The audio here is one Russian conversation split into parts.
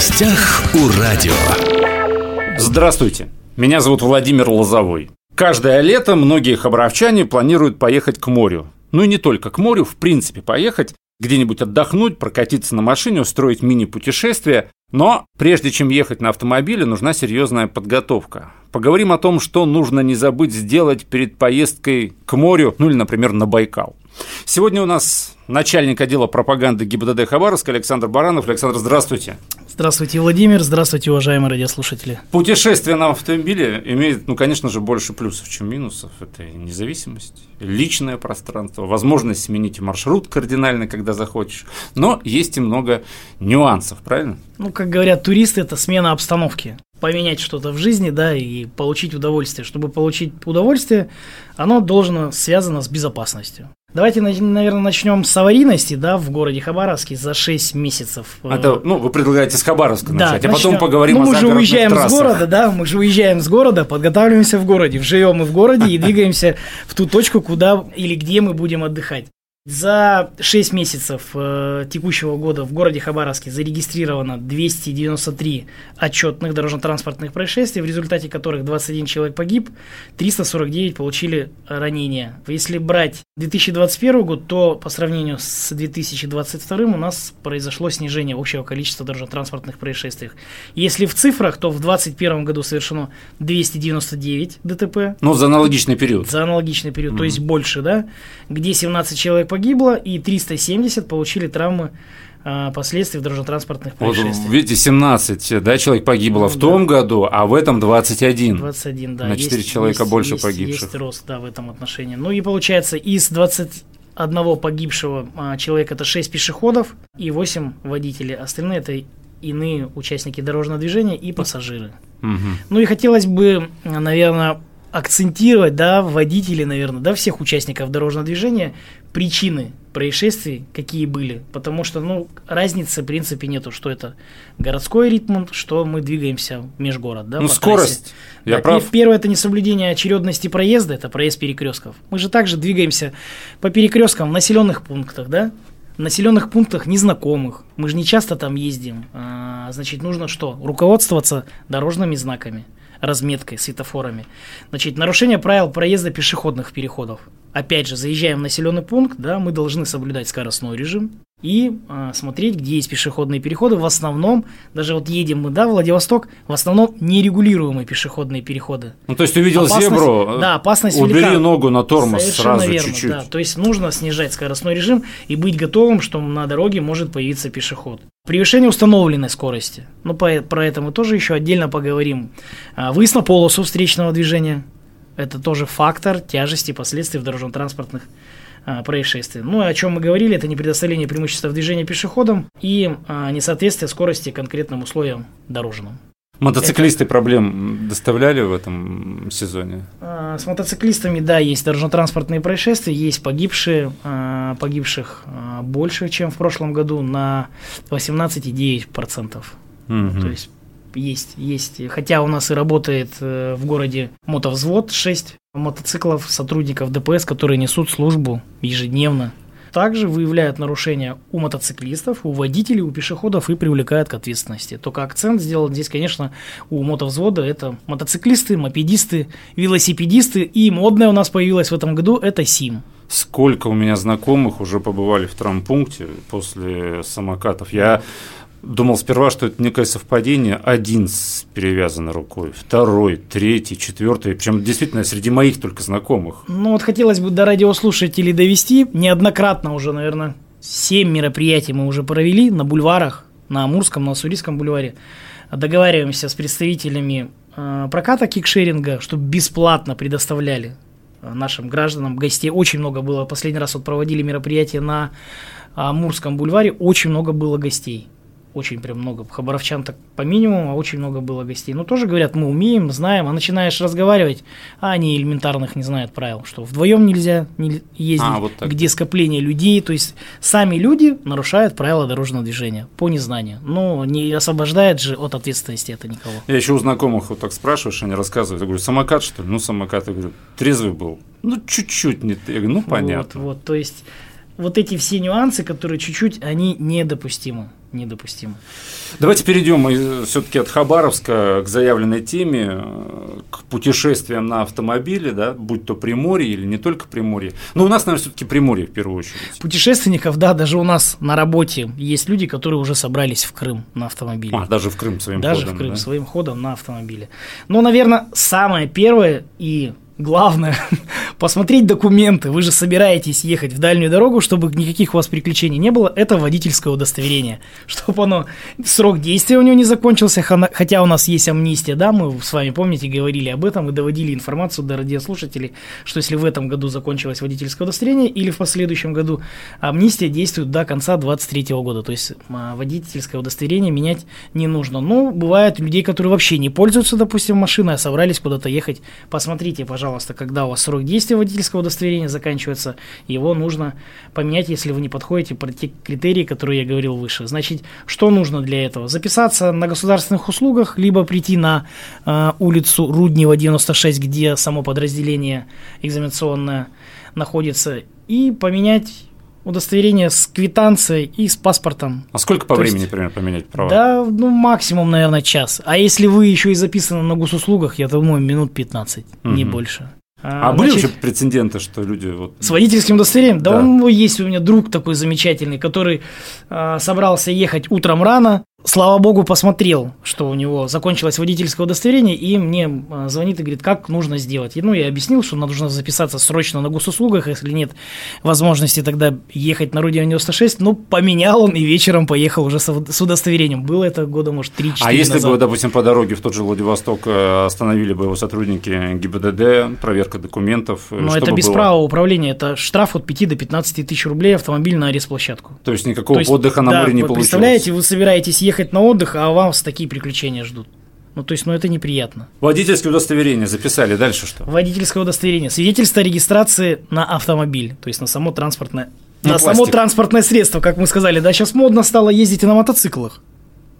гостях у радио. Здравствуйте, меня зовут Владимир Лозовой. Каждое лето многие хабаровчане планируют поехать к морю. Ну и не только к морю, в принципе поехать, где-нибудь отдохнуть, прокатиться на машине, устроить мини-путешествие. Но прежде чем ехать на автомобиле, нужна серьезная подготовка. Поговорим о том, что нужно не забыть сделать перед поездкой к морю, ну или, например, на Байкал. Сегодня у нас начальник отдела пропаганды ГИБДД Хабаровска Александр Баранов. Александр, здравствуйте. Здравствуйте, Владимир. Здравствуйте, уважаемые радиослушатели. Путешествие на автомобиле имеет, ну, конечно же, больше плюсов, чем минусов. Это независимость, личное пространство, возможность сменить маршрут кардинально, когда захочешь. Но есть и много нюансов, правильно? Ну, как говорят туристы, это смена обстановки поменять что-то в жизни, да, и получить удовольствие. Чтобы получить удовольствие, оно должно связано с безопасностью. Давайте, наверное, начнем с аварийности, да, в городе Хабаровске за 6 месяцев. Это, ну, вы предлагаете с Хабаровска да, начать, а потом поговорим ну, о мы же уезжаем трассах. с города, да, мы же уезжаем с города, подготавливаемся в городе, живем мы в городе и двигаемся в ту точку, куда или где мы будем отдыхать. За 6 месяцев э, текущего года в городе Хабаровске зарегистрировано 293 отчетных дорожно-транспортных происшествий, в результате которых 21 человек погиб, 349 получили ранения. Если брать 2021 год, то по сравнению с 2022 у нас произошло снижение общего количества дорожно-транспортных происшествий. Если в цифрах, то в 2021 году совершено 299 ДТП. Ну, за аналогичный период. За аналогичный период, mm-hmm. то есть больше, да, где 17 человек погибло и 370 получили травмы а, последствий дорожно-транспортных происшествий. Вот, видите, 17 да, человек погибло ну, в том да. году, а в этом 21. 21, да. На 4 есть, человека есть, больше есть, погибших. Есть рост, да, в этом отношении. Ну и получается, из 21 погибшего а, человека это 6 пешеходов и 8 водителей. Остальные это иные участники дорожного движения и пассажиры. Угу. Ну и хотелось бы, наверное, акцентировать, да, водителей, наверное, да, всех участников дорожного движения, причины происшествий, какие были. Потому что, ну, разницы, в принципе, нету, что это городской ритм, что мы двигаемся межгород, да, Ну, скорость, трассе. я да, прав. Первое – это несоблюдение очередности проезда, это проезд перекрестков. Мы же также двигаемся по перекресткам в населенных пунктах, да, в населенных пунктах незнакомых. Мы же не часто там ездим. А, значит, нужно что? Руководствоваться дорожными знаками разметкой, светофорами. Значит, нарушение правил проезда пешеходных переходов. Опять же, заезжаем в населенный пункт, да, мы должны соблюдать скоростной режим и э, смотреть, где есть пешеходные переходы. В основном, даже вот едем мы, да, Владивосток, в основном нерегулируемые пешеходные переходы. Ну, то есть увидел опасность, зебру, да, опасность убери велика. ногу на тормоз Совершенно сразу верно, чуть-чуть. Да. То есть нужно снижать скоростной режим и быть готовым, что на дороге может появиться пешеход. Превышение установленной скорости. Ну, по, про это мы тоже еще отдельно поговорим. А, выезд на полосу встречного движения. Это тоже фактор тяжести последствий в дорожно-транспортных а, происшествий. Ну, о чем мы говорили, это не предоставление преимущества в движении пешеходам и а, несоответствие скорости конкретным условиям дорожным. Мотоциклисты это... проблем доставляли в этом сезоне? А, с мотоциклистами, да, есть дорожно-транспортные происшествия, есть погибшие, а, погибших а, больше, чем в прошлом году, на 18,9%. Угу. То есть есть, есть. Хотя у нас и работает э, в городе мотовзвод 6 мотоциклов, сотрудников ДПС, которые несут службу ежедневно также выявляют нарушения у мотоциклистов, у водителей, у пешеходов и привлекают к ответственности. Только акцент сделан здесь, конечно, у мотовзвода. Это мотоциклисты, мопедисты, велосипедисты. И модная у нас появилась в этом году – это СИМ. Сколько у меня знакомых уже побывали в травмпункте после самокатов. Я Думал сперва, что это некое совпадение. Один с перевязанной рукой, второй, третий, четвертый. Причем действительно среди моих только знакомых. Ну вот хотелось бы до радиослушателей довести. Неоднократно уже, наверное, семь мероприятий мы уже провели на бульварах, на Амурском, на Уссурийском бульваре. Договариваемся с представителями э, проката кикшеринга, чтобы бесплатно предоставляли э, нашим гражданам гостей. Очень много было. Последний раз вот проводили мероприятие на Амурском бульваре. Очень много было гостей очень прям много. Хабаровчан так по минимуму, а очень много было гостей. Ну, тоже говорят, мы умеем, знаем, а начинаешь разговаривать, а они элементарных не знают правил, что вдвоем нельзя не ездить, а, вот где скопление людей, то есть сами люди нарушают правила дорожного движения по незнанию. Но не освобождает же от ответственности это никого. Я еще у знакомых вот так спрашиваешь, они рассказывают, я говорю, самокат что ли? Ну, самокат, я говорю, трезвый был. Ну, чуть-чуть не, я говорю, ну, понятно. Вот, вот, то есть вот эти все нюансы, которые чуть-чуть, они недопустимы. Недопустимо. Давайте перейдем все-таки от Хабаровска к заявленной теме, э, к путешествиям на автомобиле, да, будь то Приморье или не только Приморье. Но у нас, наверное, все-таки Приморье в первую очередь. Путешественников, да, даже у нас на работе есть люди, которые уже собрались в Крым на автомобиле. А, даже в Крым своим даже ходом. Даже в Крым да? своим ходом на автомобиле. Ну, наверное, самое первое и главное посмотреть документы. Вы же собираетесь ехать в дальнюю дорогу, чтобы никаких у вас приключений не было. Это водительское удостоверение. Чтобы оно, срок действия у него не закончился, хотя у нас есть амнистия, да, мы с вами, помните, говорили об этом и доводили информацию до радиослушателей, что если в этом году закончилось водительское удостоверение или в последующем году, амнистия действует до конца 2023 года. То есть а, водительское удостоверение менять не нужно. Но бывает людей, которые вообще не пользуются, допустим, машиной, а собрались куда-то ехать. Посмотрите, пожалуйста, пожалуйста, когда у вас срок действия водительского удостоверения заканчивается, его нужно поменять, если вы не подходите под те критерии, которые я говорил выше. Значит, что нужно для этого? Записаться на государственных услугах, либо прийти на э, улицу Руднева, 96, где само подразделение экзаменационное находится, и поменять удостоверение с квитанцией и с паспортом. А сколько по То времени, есть, примерно, поменять права? Да, ну, максимум, наверное, час. А если вы еще и записаны на госуслугах, я думаю, минут 15, угу. не больше. А, а были вообще прецеденты, что люди вот... С водительским удостоверением? Да, да он есть у меня друг такой замечательный, который э, собрался ехать утром рано, слава богу, посмотрел, что у него закончилось водительское удостоверение, и мне звонит и говорит, как нужно сделать. И, ну, я объяснил, что нужно записаться срочно на госуслугах, если нет возможности тогда ехать на Руде 96, ну, поменял он и вечером поехал уже с удостоверением. Было это года, может, 3-4 А если назад. бы, допустим, по дороге в тот же Владивосток э, остановили бы его сотрудники ГИБДД, проверка документов? Ну, это без было? права управления, это штраф от 5 до 15 тысяч рублей, автомобиль на арест-площадку. То есть никакого То есть, отдыха на да, море не получилось? Представляете, вы собираетесь ехать на отдых, а вас такие приключения ждут. Ну, то есть, ну, это неприятно. Водительское удостоверение записали, дальше что? Водительское удостоверение. Свидетельство о регистрации на автомобиль, то есть на само транспортное, на, на само транспортное средство, как мы сказали. Да, сейчас модно стало ездить и на мотоциклах.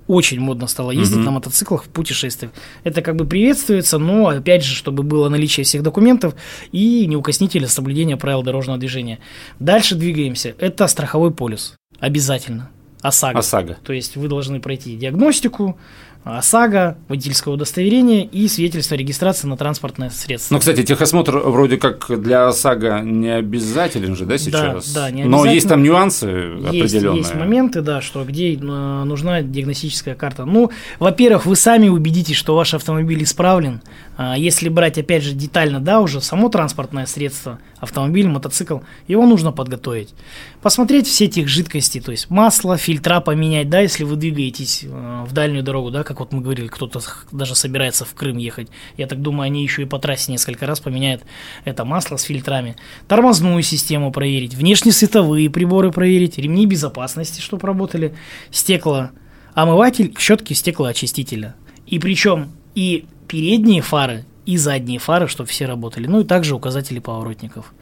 Очень модно стало ездить угу. на мотоциклах в путешествиях. Это как бы приветствуется, но опять же, чтобы было наличие всех документов и неукоснительное соблюдение правил дорожного движения. Дальше двигаемся. Это страховой полис. Обязательно. ОСАГО. ОСАГО. То есть вы должны пройти диагностику, ОСАГО, водительское удостоверение и свидетельство о регистрации на транспортное средство. Ну, кстати, техосмотр вроде как для ОСАГО не обязателен же, да, сейчас? Да, да, не Но есть там нюансы есть, определенные. Есть моменты, да, что где э, нужна диагностическая карта. Ну, во-первых, вы сами убедитесь, что ваш автомобиль исправлен. А если брать, опять же, детально, да, уже само транспортное средство, автомобиль, мотоцикл, его нужно подготовить. Посмотреть все этих жидкостей, то есть масло, фильтра поменять, да, если вы двигаетесь э, в дальнюю дорогу, да, как вот мы говорили, кто-то даже собирается в Крым ехать. Я так думаю, они еще и по трассе несколько раз поменяют это масло с фильтрами. Тормозную систему проверить, внешние световые приборы проверить, ремни безопасности, чтобы работали, стекло, омыватель, щетки стеклоочистителя. И причем и передние фары, и задние фары, чтобы все работали. Ну и также указатели поворотников.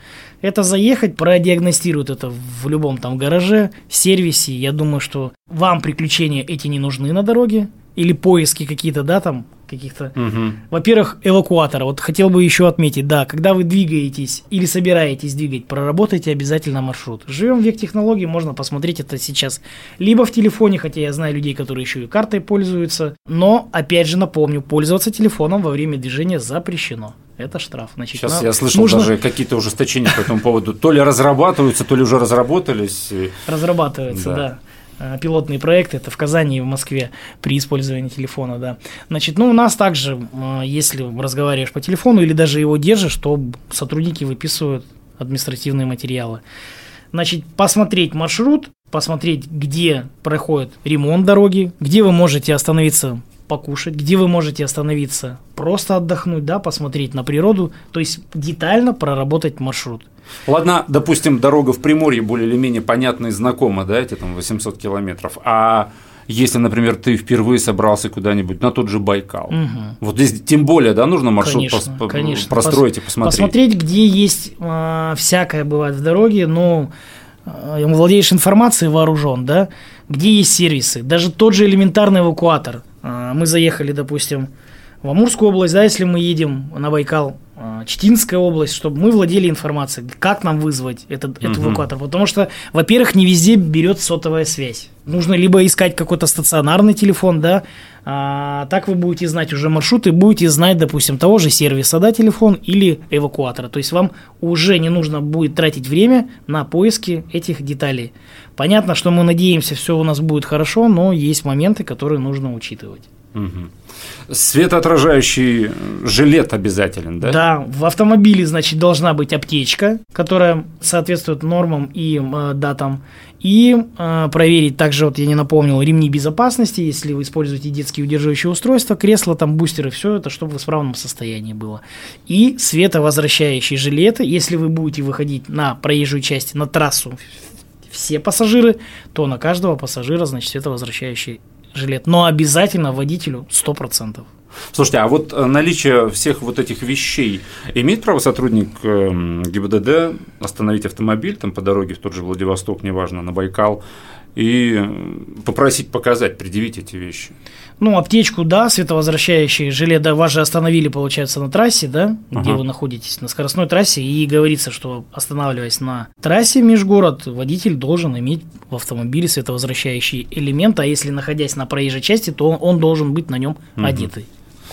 Это заехать, продиагностируют это в любом там гараже, сервисе. Я думаю, что вам приключения эти не нужны на дороге или поиски какие-то, да, там, каких-то. Угу. Во-первых, эвакуатора. Вот хотел бы еще отметить, да, когда вы двигаетесь или собираетесь двигать, проработайте обязательно маршрут. Живем в век технологий, можно посмотреть это сейчас либо в телефоне, хотя я знаю людей, которые еще и картой пользуются. Но, опять же, напомню, пользоваться телефоном во время движения запрещено. Это штраф. Значит, Сейчас я слышал нужно... даже какие-то ужесточения по этому поводу. То ли разрабатываются, то ли уже разработались. Разрабатываются, да. да. Э, пилотные проекты, это в Казани и в Москве при использовании телефона, да. Значит, ну, у нас также, если разговариваешь по телефону или даже его держишь, то сотрудники выписывают административные материалы. Значит, посмотреть маршрут, посмотреть, где проходит ремонт дороги, где вы можете остановиться покушать, где вы можете остановиться, просто отдохнуть, да, посмотреть на природу, то есть детально проработать маршрут. Ладно, допустим, дорога в Приморье более или менее понятна и знакома, да, эти там 800 километров, а если, например, ты впервые собрался куда-нибудь на тот же Байкал, угу. вот здесь тем более, да, нужно маршрут конечно, пос- конечно. простроить Пос- и посмотреть. Посмотреть, где есть э, всякое бывает в дороге, но э, владеешь информацией, вооружен, да, где есть сервисы, даже тот же элементарный эвакуатор. Э, мы заехали, допустим, в Амурскую область, да, если мы едем на Байкал, Читинская область, чтобы мы владели информацией, как нам вызвать этот, этот Мгм. эвакуатор. Потому что, во-первых, не везде берет сотовая связь. Нужно либо искать какой-то стационарный телефон, да, а, так вы будете знать уже маршрут и будете знать, допустим, того же сервиса, да, телефон или эвакуатора. То есть вам уже не нужно будет тратить время на поиски этих деталей. Понятно, что мы надеемся, все у нас будет хорошо, но есть моменты, которые нужно учитывать. Мгм. Светоотражающий жилет обязателен, да? Да, в автомобиле, значит, должна быть аптечка, которая соответствует нормам и э, датам. И э, проверить также, вот я не напомнил, ремни безопасности, если вы используете детские удерживающие устройства, кресла, там бустеры, все это, чтобы в исправном состоянии было. И световозвращающие жилеты, если вы будете выходить на проезжую часть, на трассу, все пассажиры, то на каждого пассажира, значит, световозвращающий жилет. Но обязательно водителю 100%. Слушайте, а вот э, наличие всех вот этих вещей имеет право сотрудник эм, ГИБДД остановить автомобиль там по дороге в тот же Владивосток, неважно, на Байкал, и м, попросить показать, предъявить эти вещи? Ну, аптечку, да, световозвращающие жилет, да, вас же остановили, получается, на трассе, да, где Ага. вы находитесь, на скоростной трассе, и говорится, что останавливаясь на трассе межгород, водитель должен иметь в автомобиле световозвращающий элемент, а если находясь на проезжей части, то он должен быть на нем Мгм. одетый.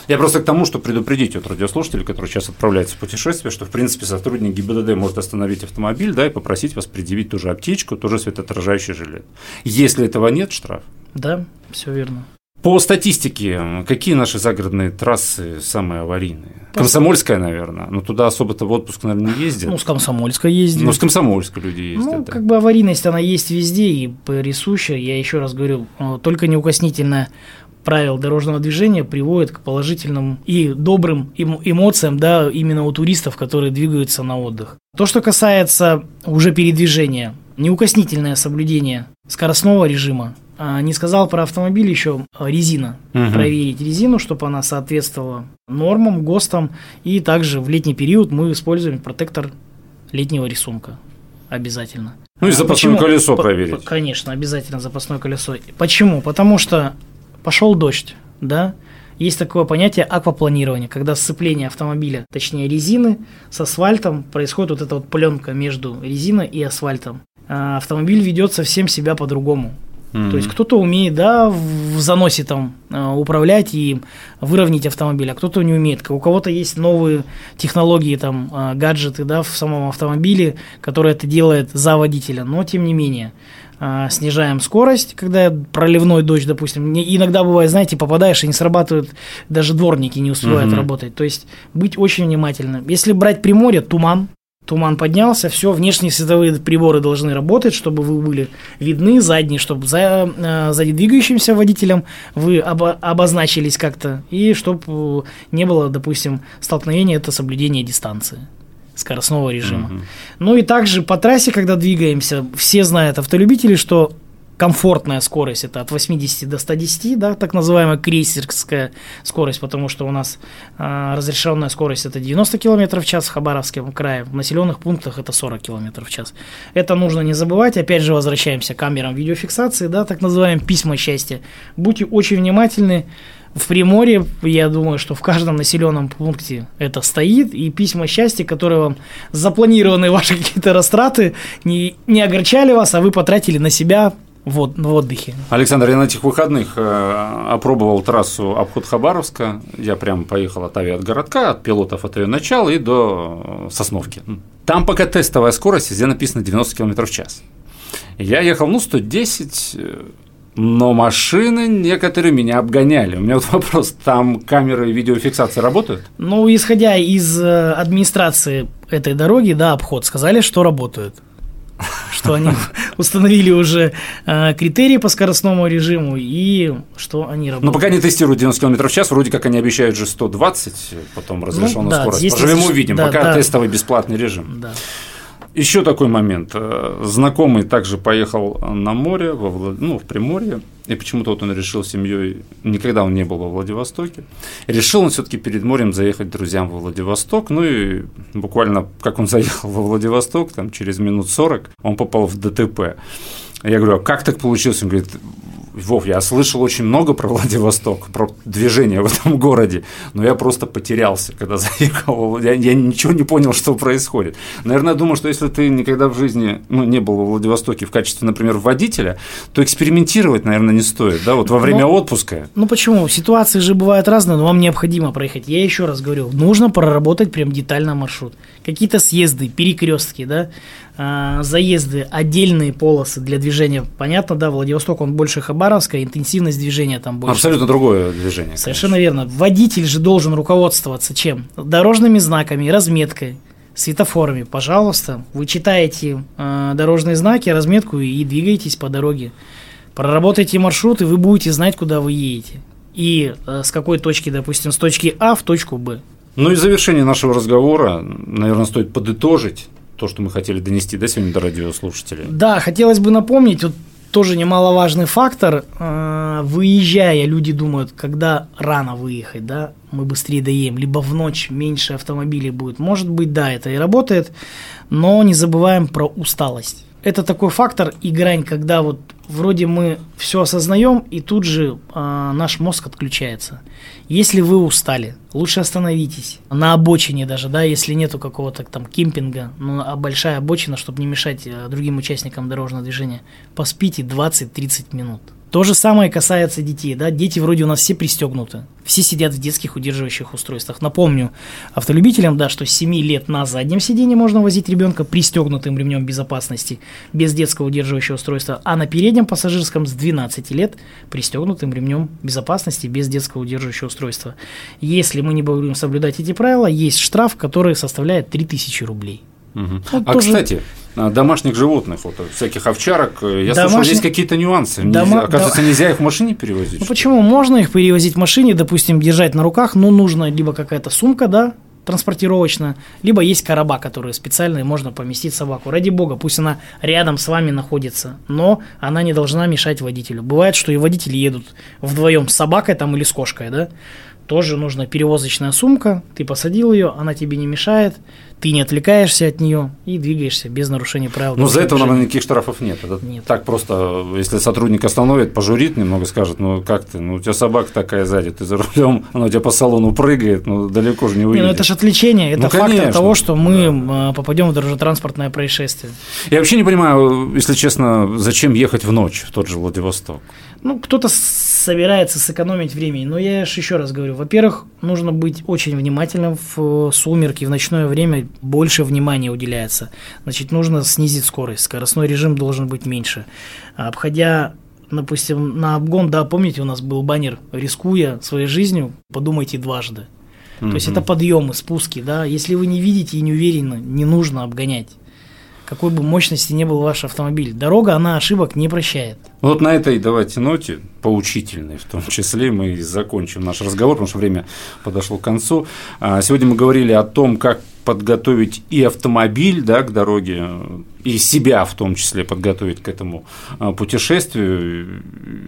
Я просто к тому, что предупредить вот радиослушателей, которые сейчас отправляются в путешествие, что, в принципе, сотрудник ГИБДД может остановить автомобиль, да, и попросить вас предъявить ту же аптечку, тоже светоотражающий жилет. Если этого нет, штраф. Да, все верно. По статистике, какие наши загородные трассы самые аварийные? Комсомольская, наверное, но туда особо-то в отпуск, наверное, не ездят. Ну, с Комсомольска ездили. Ну, с Комсомольской люди ездят, Ну, да. как бы аварийность, она есть везде и присуща. Я еще раз говорю, э, только неукоснительное правил дорожного движения приводит к положительным и добрым эмо- эмоциям, да, именно у туристов, которые двигаются на отдых. То, что касается уже передвижения, неукоснительное соблюдение скоростного режима. А, Не сказал про автомобиль еще а, резина. Мгм. Проверить резину, чтобы она соответствовала нормам, ГОСТам. И также в летний период мы используем протектор летнего рисунка. Обязательно. Ну, и А запасное почему? колесо проверить. Конечно, обязательно запасное колесо. Почему? Потому что пошел дождь, да? Есть такое понятие аквапланирования, когда сцепление автомобиля, точнее резины, с асфальтом происходит вот эта вот пленка между резиной и асфальтом. Автомобиль ведет совсем себя по-другому. Мгм. То есть кто-то умеет, да, в заносе там э, управлять и выровнять автомобиль, а кто-то не умеет. У кого-то есть новые технологии, там, э, гаджеты, да, в самом автомобиле, которые это делает за водителя, но тем не менее э, снижаем скорость, когда проливной дождь, допустим. Иногда бывает, знаете, попадаешь и не срабатывают, даже дворники не успевают Мгм. работать. То есть быть очень внимательным. Если брать Приморье, туман, Туман поднялся, все, внешние световые приборы должны работать, чтобы вы были видны, задние, чтобы за, э, сзади двигающимся водителем вы обо- обозначились как-то, и чтобы не было, допустим, столкновения, это соблюдение дистанции скоростного режима. Мгм. Ну и также по трассе, когда двигаемся, все знают автолюбители, что комфортная скорость это от 80 до 110, да, так называемая крейсерская скорость, потому что у нас а, разрешенная скорость это 90 км в час в Хабаровском крае, в населенных пунктах это 40 км в час. Это нужно не забывать, опять же возвращаемся к камерам видеофиксации, да, так называемым письма счастья. Будьте очень внимательны, в Приморье, я думаю, что в каждом населенном пункте это стоит, и письма счастья, которые вам запланированы ваши какие-то растраты, не, не огорчали вас, а вы потратили на себя в, в отдыхе. Александр, я на этих выходных э, опробовал трассу обход Хабаровска. Я прям поехал от авиатгородка, от пилотов от ее начала и до э, Сосновки. Там пока тестовая скорость, везде написано 90 км в час. Я ехал, ну, 110, э, но машины некоторые меня обгоняли. У меня вот вопрос, там камеры видеофиксации работают? Ну, исходя из администрации этой дороги, да, обход, сказали, что работают. Что они установили уже э, критерии по скоростному режиму и что они Но работают. пока не тестируют 90 км в час, вроде как они обещают же 120, потом разрешенная Ну да, скорость. Поживем разреш- увидим, да, пока да. тестовый бесплатный режим. Да. Еще такой момент. Э, Знакомый также поехал на море, во Влад- ну, в Приморье, и почему-то вот он решил семьей, никогда он не был во Владивостоке, решил он все-таки перед морем заехать друзьям во Владивосток, ну и буквально, как он заехал во Владивосток, там через минут 40 он попал в ДТП. Я говорю, а как так получилось? Он говорит, Вов, я слышал очень много про Владивосток, про движение в этом городе, но я просто потерялся, когда заехал. Я, я ничего не понял, что происходит. Наверное, я думаю, что если ты никогда в жизни ну, не был во Владивостоке в качестве, например, водителя, то экспериментировать, наверное, не стоит, да, вот во время но, отпуска. Ну почему? Ситуации же бывают разные, но вам необходимо проехать. Я еще раз говорю, нужно проработать прям детально маршрут. Какие-то съезды, перекрестки, да, а, заезды, отдельные полосы для движения. Понятно, да, Владивосток, он больше Хабаровская, интенсивность движения там больше. Абсолютно другое движение. Совершенно конечно. верно. Водитель же должен руководствоваться чем? Дорожными знаками, разметкой, светофорами. Пожалуйста, вы читаете э, дорожные знаки, разметку и двигаетесь по дороге. Проработайте маршрут, и вы будете знать, куда вы едете. И э, с какой точки, допустим, с точки А в точку Б. Ну и завершение нашего разговора, наверное, стоит подытожить то, что мы хотели донести, да, сегодня до радиослушателей? Да, хотелось бы напомнить, вот тоже немаловажный фактор. Э, выезжая, люди думают, когда рано выехать, да, мы быстрее доедем, либо в ночь меньше автомобилей будет. Может быть, да, это и работает, но не забываем про усталость это такой фактор и грань, когда вот вроде мы все осознаем, и тут же э, наш мозг отключается. Если вы устали, лучше остановитесь на обочине даже, да, если нету какого-то там кемпинга, ну, а большая обочина, чтобы не мешать э, другим участникам дорожного движения, поспите 20-30 минут. То же самое касается детей, да, дети вроде у нас все пристегнуты, все сидят в детских удерживающих устройствах. Напомню автолюбителям, да, что с 7 лет на заднем сиденье можно возить ребенка пристегнутым ремнем безопасности без детского удерживающего устройства, а на переднем пассажирском с 12 лет пристегнутым ремнем безопасности без детского удерживающего устройства. Если мы не будем соблюдать эти правила, есть штраф, который составляет 3000 рублей. Угу. Вот а, тоже... кстати, домашних животных, вот, всяких овчарок, я Домашний... слышал, есть какие-то нюансы. Дома... Нельзя, оказывается, да... нельзя их в машине перевозить. Ну, почему? Можно их перевозить в машине, допустим, держать на руках, но нужно либо какая-то сумка, да, транспортировочная, либо есть короба, которые специальные, можно поместить собаку. Ради бога, пусть она рядом с вами находится, но она не должна мешать водителю. Бывает, что и водители едут вдвоем с собакой там или с кошкой, да, тоже нужна перевозочная сумка, ты посадил ее, она тебе не мешает, ты не отвлекаешься от нее и двигаешься без нарушения правил. Ну, за это, наверное, никаких штрафов нет. Это нет. Так просто, если сотрудник остановит, пожурит немного, скажет, ну как ты, ну у тебя собака такая сзади, ты за рулем, она у тебя по салону прыгает, ну далеко же не выйдет. Не, ну это же отвлечение, это ну, фактор конечно. того, что мы да. попадем в дорожно-транспортное происшествие. Я вообще не понимаю, если честно, зачем ехать в ночь в тот же Владивосток? Ну, кто-то собирается сэкономить времени, но я же еще раз говорю, во-первых, нужно быть очень внимательным в сумерки, в ночное время больше внимания уделяется. Значит, нужно снизить скорость, скоростной режим должен быть меньше. Обходя допустим, на обгон, да, помните, у нас был баннер «Рискуя своей жизнью, подумайте дважды». Mm-hmm. То есть это подъемы, спуски, да. Если вы не видите и не уверены, не нужно обгонять какой бы мощности не был ваш автомобиль. Дорога, она ошибок не прощает. Вот на этой давайте ноте, поучительной в том числе, мы закончим наш разговор, потому что время подошло к концу. А, сегодня мы говорили о том, как подготовить и автомобиль да, к дороге, и себя в том числе подготовить к этому а, путешествию,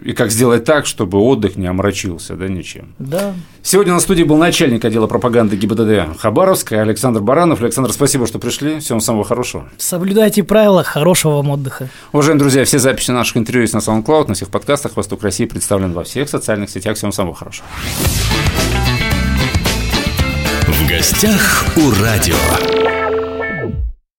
и как сделать так, чтобы отдых не омрачился да, ничем. Да. Сегодня на студии был начальник отдела пропаганды ГИБДД Хабаровска Александр Баранов. Александр, спасибо, что пришли. Всем самого хорошего. Соблюдайте правила, хорошего вам отдыха. Уважаемые друзья, все записи наших интервью есть на SoundCloud, на всех подкастах. Восток России представлен во всех социальных сетях. Всем самого хорошего. Гостях у радио.